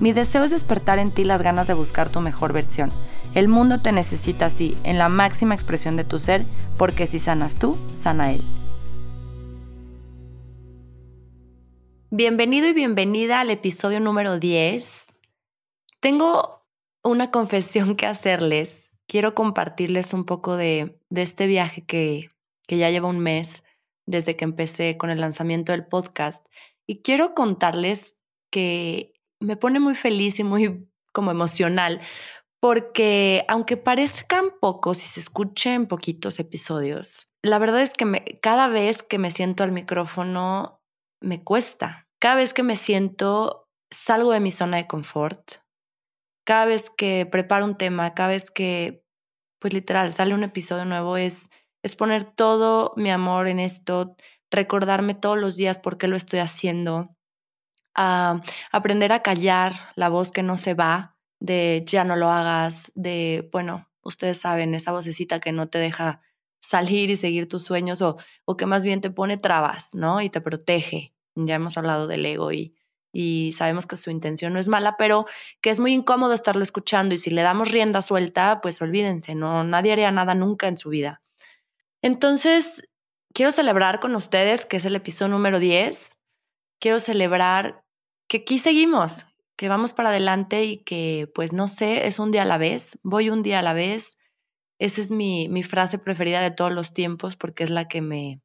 Mi deseo es despertar en ti las ganas de buscar tu mejor versión. El mundo te necesita así, en la máxima expresión de tu ser, porque si sanas tú, sana él. Bienvenido y bienvenida al episodio número 10. Tengo una confesión que hacerles. Quiero compartirles un poco de, este viaje que, que ya lleva un mes desde que empecé con el lanzamiento del podcast. Y quiero contarles que me pone muy feliz y muy como emocional, porque aunque parezcan pocos y se escuchen poquitos episodios, la verdad es que cada vez que me siento al micrófono me cuesta. Cada vez que me siento salgo de mi zona de confort. Cada vez que preparo un tema, cada vez que, pues literal, sale un episodio nuevo, es, es poner todo mi amor en esto, recordarme todos los días por qué lo estoy haciendo, a aprender a callar la voz que no se va, de ya no lo hagas, de, bueno, ustedes saben, esa vocecita que no te deja salir y seguir tus sueños o, o que más bien te pone trabas, ¿no? Y te protege. Ya hemos hablado del ego y, y sabemos que su intención no es mala, pero que es muy incómodo estarlo escuchando y si le damos rienda suelta, pues olvídense, no nadie haría nada nunca en su vida. Entonces, quiero celebrar con ustedes que es el episodio número 10 quiero celebrar que aquí seguimos, que vamos para adelante y que, pues no sé, es un día a la vez, voy un día a la vez. Esa es mi, mi frase preferida de todos los tiempos porque es la que me,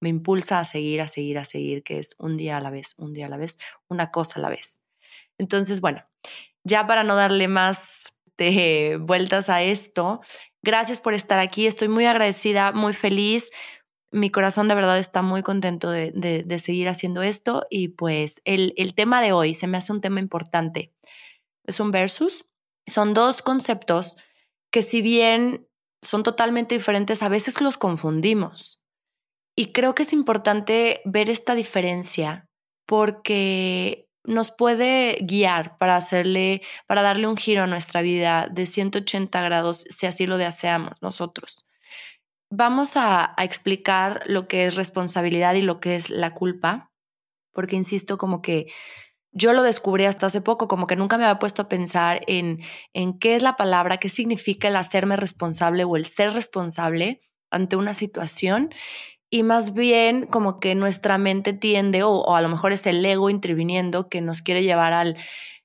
me impulsa a seguir, a seguir, a seguir, que es un día a la vez, un día a la vez, una cosa a la vez. Entonces, bueno, ya para no darle más de vueltas a esto, gracias por estar aquí, estoy muy agradecida, muy feliz mi corazón de verdad está muy contento de, seguir haciendo esto y pues el, el, tema de hoy se me hace un tema importante. Es un versus. Son dos conceptos que si bien son totalmente diferentes, a veces los confundimos. Y creo que es importante ver esta diferencia porque nos puede guiar para hacerle, para darle un giro a nuestra vida de 180 grados si así lo deseamos nosotros vamos a, explicar lo que es responsabilidad y lo que es la culpa, porque insisto, como que yo lo descubrí hasta hace poco, como que nunca me había puesto a pensar en, en qué es la palabra, qué significa el hacerme responsable o el ser responsable ante una situación. Y más bien como que nuestra mente tiende, o, o a lo mejor es el ego interviniendo que nos quiere llevar al,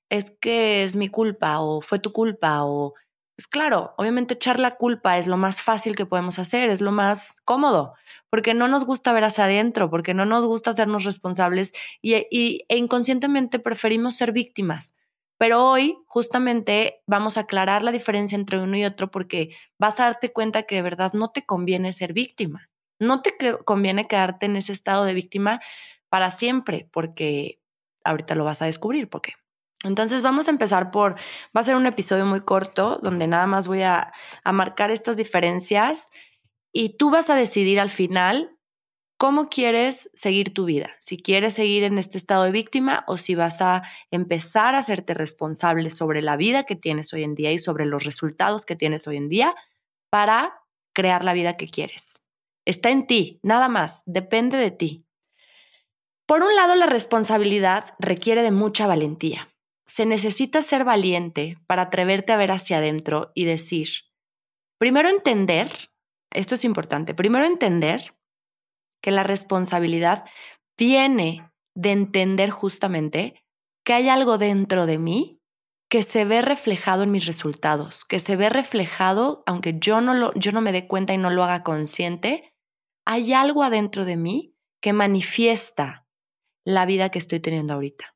es que es mi culpa, o fue tu culpa, o pues claro, obviamente echar la culpa es lo más fácil que podemos hacer, es lo más cómodo, porque no nos gusta ver hacia adentro, porque no nos gusta hacernos responsables y, e inconscientemente preferimos ser víctimas. Pero hoy justamente vamos a aclarar la diferencia entre uno y otro porque vas a darte cuenta que de verdad no te conviene ser víctima. No te conviene quedarte en ese estado de víctima para siempre, porque ahorita lo vas a descubrir por qué. Entonces vamos a empezar por, va a ser un episodio muy corto donde nada más voy a, marcar estas diferencias y tú vas a decidir al final cómo quieres seguir tu vida, si quieres seguir en este estado de víctima o si vas a empezar a hacerte responsable sobre la vida que tienes hoy en día y sobre los resultados que tienes hoy en día para crear la vida que quieres. Está en ti, nada más, depende de ti. Por un lado, la responsabilidad requiere de mucha valentía se necesita ser valiente para atreverte a ver hacia adentro y decir, primero entender, esto es importante, primero entender que la responsabilidad viene de entender justamente que hay algo dentro de mí que se ve reflejado en mis resultados, que se ve reflejado, aunque yo no, lo, yo no me dé cuenta y no lo haga consciente, hay algo adentro de mí que manifiesta la vida que estoy teniendo ahorita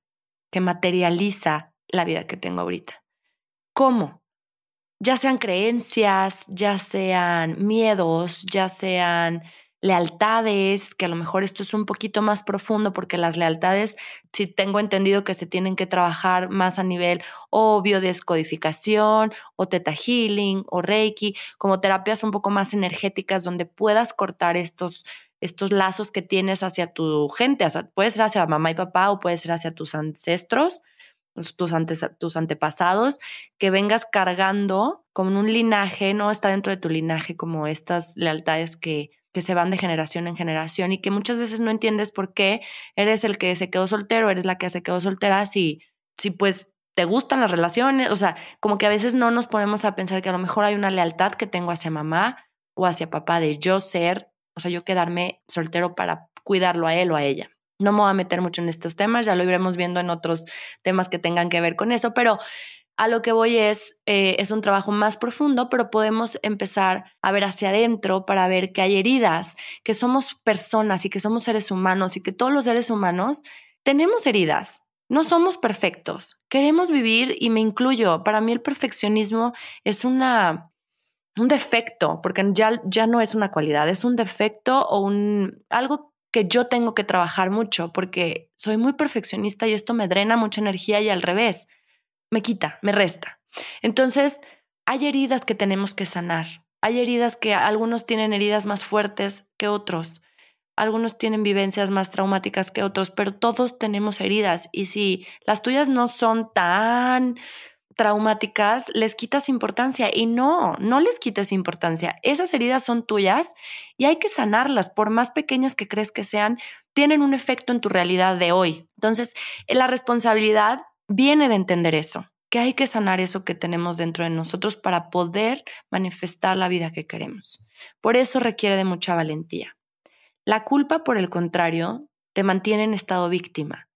que materializa la vida que tengo ahorita. ¿Cómo? Ya sean creencias, ya sean miedos, ya sean lealtades, que a lo mejor esto es un poquito más profundo porque las lealtades, si tengo entendido que se tienen que trabajar más a nivel o biodescodificación o teta healing o reiki, como terapias un poco más energéticas donde puedas cortar estos estos lazos que tienes hacia tu gente, o sea, puede ser hacia mamá y papá o puede ser hacia tus ancestros, tus, antes, tus antepasados, que vengas cargando como un linaje, ¿no? Está dentro de tu linaje como estas lealtades que, que se van de generación en generación y que muchas veces no entiendes por qué eres el que se quedó soltero, eres la que se quedó soltera, si, si pues te gustan las relaciones, o sea, como que a veces no nos ponemos a pensar que a lo mejor hay una lealtad que tengo hacia mamá o hacia papá de yo ser, o sea, yo quedarme soltero para cuidarlo a él o a ella. No me voy a meter mucho en estos temas, ya lo iremos viendo en otros temas que tengan que ver con eso, pero a lo que voy es, eh, es un trabajo más profundo, pero podemos empezar a ver hacia adentro para ver que hay heridas, que somos personas y que somos seres humanos y que todos los seres humanos tenemos heridas. No somos perfectos. Queremos vivir y me incluyo. Para mí el perfeccionismo es una, un defecto, porque ya, ya no es una cualidad, es un defecto o un, algo que yo tengo que trabajar mucho porque soy muy perfeccionista y esto me drena mucha energía y al revés me quita, me resta. Entonces, hay heridas que tenemos que sanar. Hay heridas que algunos tienen heridas más fuertes que otros. Algunos tienen vivencias más traumáticas que otros, pero todos tenemos heridas. Y si las tuyas no son tan traumáticas, les quitas importancia. Y no, no les quites importancia. Esas heridas son tuyas y hay que sanarlas, por más pequeñas que crees que sean, tienen un efecto en tu realidad de hoy. Entonces, la responsabilidad viene de entender eso, que hay que sanar eso que tenemos dentro de nosotros para poder manifestar la vida que queremos. Por eso requiere de mucha valentía. La culpa, por el contrario, te mantiene en estado víctima,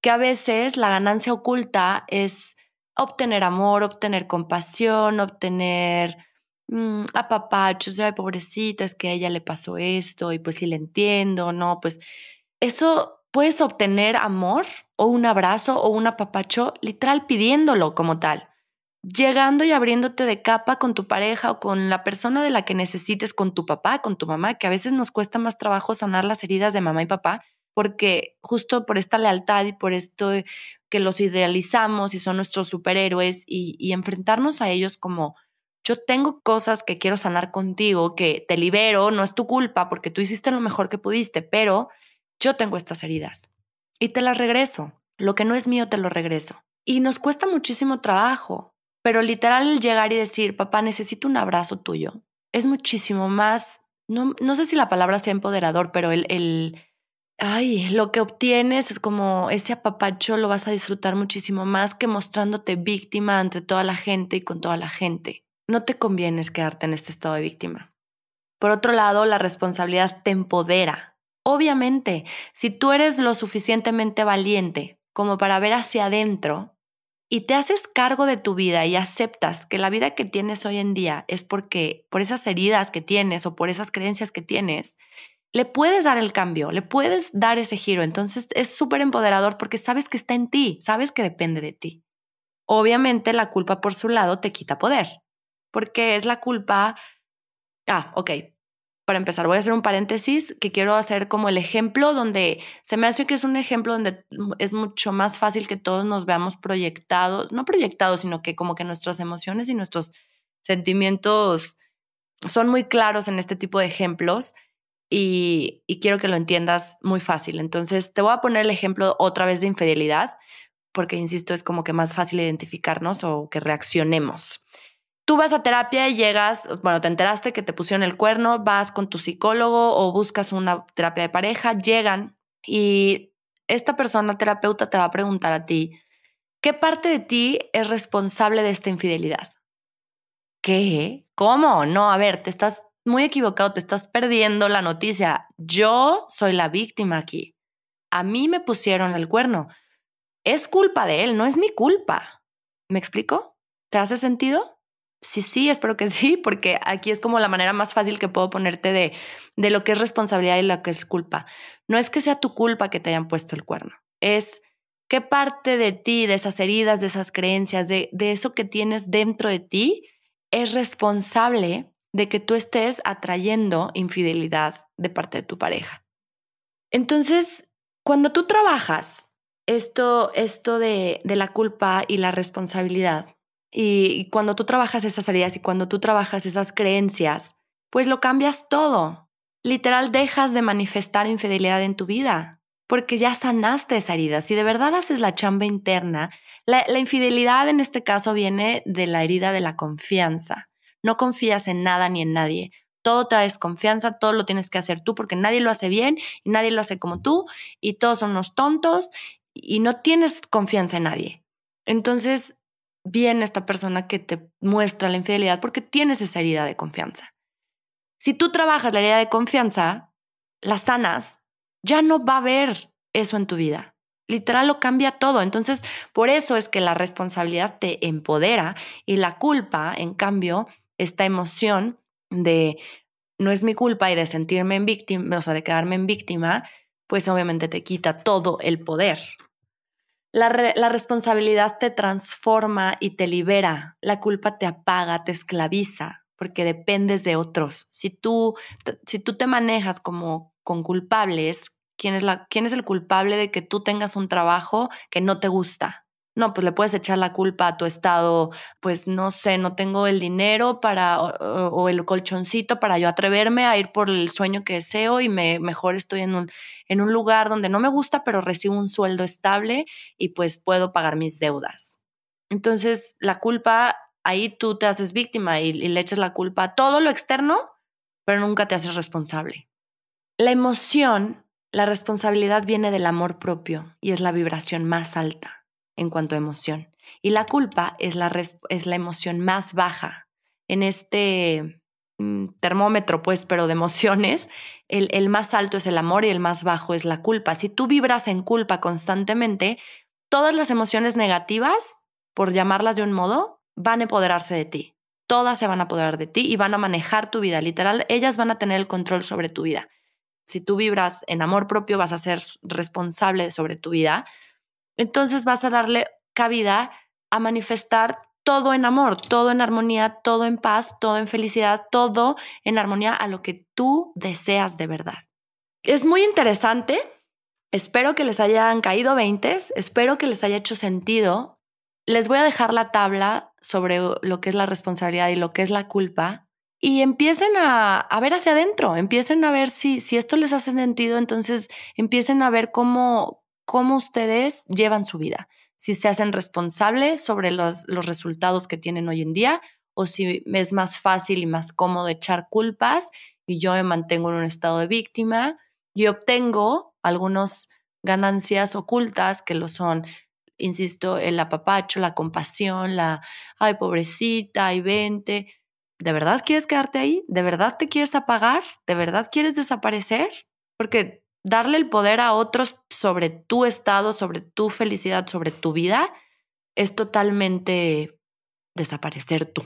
que a veces la ganancia oculta es obtener amor, obtener compasión, obtener mmm, apapachos, ay, pobrecita, es que a ella le pasó esto y pues sí le entiendo, ¿no? Pues eso puedes obtener amor o un abrazo o un apapacho literal pidiéndolo como tal. Llegando y abriéndote de capa con tu pareja o con la persona de la que necesites, con tu papá, con tu mamá, que a veces nos cuesta más trabajo sanar las heridas de mamá y papá, porque justo por esta lealtad y por esto que los idealizamos y son nuestros superhéroes y, enfrentarnos a ellos como yo tengo cosas que quiero sanar contigo, que te libero, no es tu culpa porque tú hiciste lo mejor que pudiste, pero yo tengo estas heridas y te las regreso. Lo que no es mío te lo regreso. Y nos cuesta muchísimo trabajo, pero literal llegar y decir, papá, necesito un abrazo tuyo, es muchísimo más, no, no sé si la palabra sea empoderador, pero el, ay, lo que obtienes es como ese apapacho lo vas a disfrutar muchísimo más que mostrándote víctima ante toda la gente y con toda la gente. No te conviene quedarte en este estado de víctima. Por otro lado, la responsabilidad te empodera Obviamente, si tú eres lo suficientemente valiente como para ver hacia adentro y te haces cargo de tu vida y aceptas que la vida que tienes hoy en día es porque por esas heridas que tienes o por esas creencias que tienes, le puedes dar el cambio, le puedes dar ese giro. Entonces es súper empoderador porque sabes que está en ti, sabes que depende de ti. Obviamente la culpa por su lado te quita poder, porque es la culpa... Ah, ok, para empezar, voy a hacer un paréntesis que quiero hacer como el ejemplo donde se me hace que es un ejemplo donde es mucho más fácil que todos nos veamos proyectados, no proyectados, sino que como que nuestras emociones y nuestros sentimientos son muy claros en este tipo de ejemplos y, quiero que lo entiendas muy fácil. Entonces, te voy a poner el ejemplo otra vez de infidelidad, porque, insisto, es como que más fácil identificarnos o que reaccionemos. Tú vas a terapia y llegas, bueno, te enteraste que te pusieron el cuerno, vas con tu psicólogo o buscas una terapia de pareja, llegan y esta persona terapeuta te va a preguntar a ti, ¿qué parte de ti es responsable de esta infidelidad? ¿Qué? ¿Cómo? No, a ver, te estás muy equivocado, te estás perdiendo la noticia. Yo soy la víctima aquí. A mí me pusieron el cuerno. Es culpa de él, no es mi culpa. ¿Me explico? ¿Te hace sentido? Sí, sí, espero que sí, porque aquí es como la manera más fácil que puedo ponerte de, de lo que es responsabilidad y lo que es culpa. No es que sea tu culpa que te hayan puesto el cuerno, es qué parte de ti, de esas heridas, de esas creencias, de, de eso que tienes dentro de ti, es responsable de que tú estés atrayendo infidelidad de parte de tu pareja. Entonces, cuando tú trabajas esto, esto de, de la culpa y la responsabilidad, y cuando tú trabajas esas heridas y cuando tú trabajas esas creencias, pues lo cambias todo. Literal, dejas de manifestar infidelidad en tu vida porque ya sanaste esa herida. Si de verdad haces la chamba interna, la, la, infidelidad en este caso viene de la herida de la confianza. No confías en nada ni en nadie. Todo te da desconfianza, todo lo tienes que hacer tú porque nadie lo hace bien y nadie lo hace como tú y todos son unos tontos y no tienes confianza en nadie. Entonces, viene esta persona que te muestra la infidelidad porque tienes esa herida de confianza. Si tú trabajas la herida de confianza, la sanas, ya no va a haber eso en tu vida. Literal lo cambia todo. Entonces, por eso es que la responsabilidad te empodera y la culpa, en cambio, esta emoción de no es mi culpa y de sentirme en víctima, o sea, de quedarme en víctima, pues obviamente te quita todo el poder. La, responsabilidad te transforma y te libera. La culpa te apaga, te esclaviza, porque dependes de otros. Si tú, si tú te manejas como con culpables, ¿quién es, la, ¿quién es el culpable de que tú tengas un trabajo que no te gusta? No, pues le puedes echar la culpa a tu estado, pues no sé, no tengo el dinero para o, el colchoncito para yo atreverme a ir por el sueño que deseo y me, mejor estoy en un, en un lugar donde no me gusta, pero recibo un sueldo estable y pues puedo pagar mis deudas. Entonces, la culpa, ahí tú te haces víctima y, y le echas la culpa a todo lo externo, pero nunca te haces responsable. La emoción, la responsabilidad viene del amor propio y es la vibración más alta en cuanto a emoción. Y la culpa es la, es la emoción más baja. En este mm, termómetro, pues, pero de emociones, el, el más alto es el amor y el más bajo es la culpa. Si tú vibras en culpa constantemente, todas las emociones negativas, por llamarlas de un modo, van a empoderarse de ti. Todas se van a apoderar de ti y van a manejar tu vida. Literal, ellas van a tener el control sobre tu vida. Si tú vibras en amor propio, vas a ser responsable sobre tu vida entonces vas a darle cabida a manifestar todo en amor, todo en armonía, todo en paz, todo en felicidad, todo en armonía a lo que tú deseas de verdad. Es muy interesante. Espero que les hayan caído veintes, espero que les haya hecho sentido. Les voy a dejar la tabla sobre lo que es la responsabilidad y lo que es la culpa y empiecen a, a ver hacia adentro, empiecen a ver si, si esto les hace sentido, entonces empiecen a ver cómo, cómo ustedes llevan su vida, si se hacen responsables sobre los, los resultados que tienen hoy en día o si es más fácil y más cómodo echar culpas y yo me mantengo en un estado de víctima y obtengo algunas ganancias ocultas que lo son, insisto, el apapacho, la compasión, la, ay, pobrecita, y vente. ¿De verdad quieres quedarte ahí? ¿De verdad te quieres apagar? ¿De verdad quieres desaparecer? Porque darle el poder a otros sobre tu estado, sobre tu felicidad, sobre tu vida, es totalmente desaparecer tú,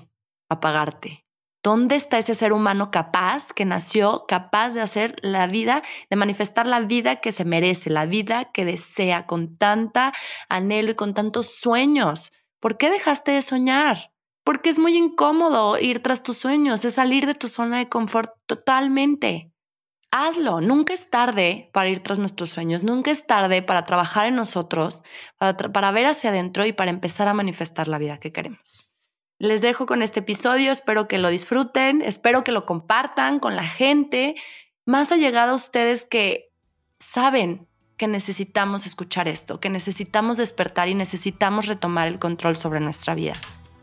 apagarte. ¿Dónde está ese ser humano capaz, que nació capaz de hacer la vida, de manifestar la vida que se merece, la vida que desea con tanta anhelo y con tantos sueños? ¿Por qué dejaste de soñar? Porque es muy incómodo ir tras tus sueños, es salir de tu zona de confort totalmente hazlo. Nunca es tarde para ir tras nuestros sueños, nunca es tarde para trabajar en nosotros, para, ver hacia adentro y para empezar a manifestar la vida que queremos. Les dejo con este episodio, espero que lo disfruten, espero que lo compartan con la gente más allegada a ustedes que saben que necesitamos escuchar esto, que necesitamos despertar y necesitamos retomar el control sobre nuestra vida.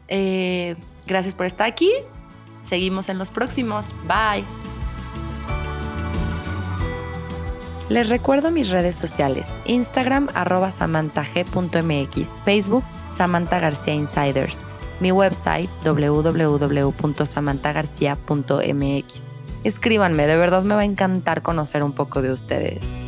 Eh, gracias por estar aquí. Seguimos en los próximos. Bye. Les recuerdo mis redes sociales, Instagram arroba samantag.mx, Facebook Samantha García Insiders, mi website www.samanthagarcia.mx. Escríbanme, de verdad me va a encantar conocer un poco de ustedes.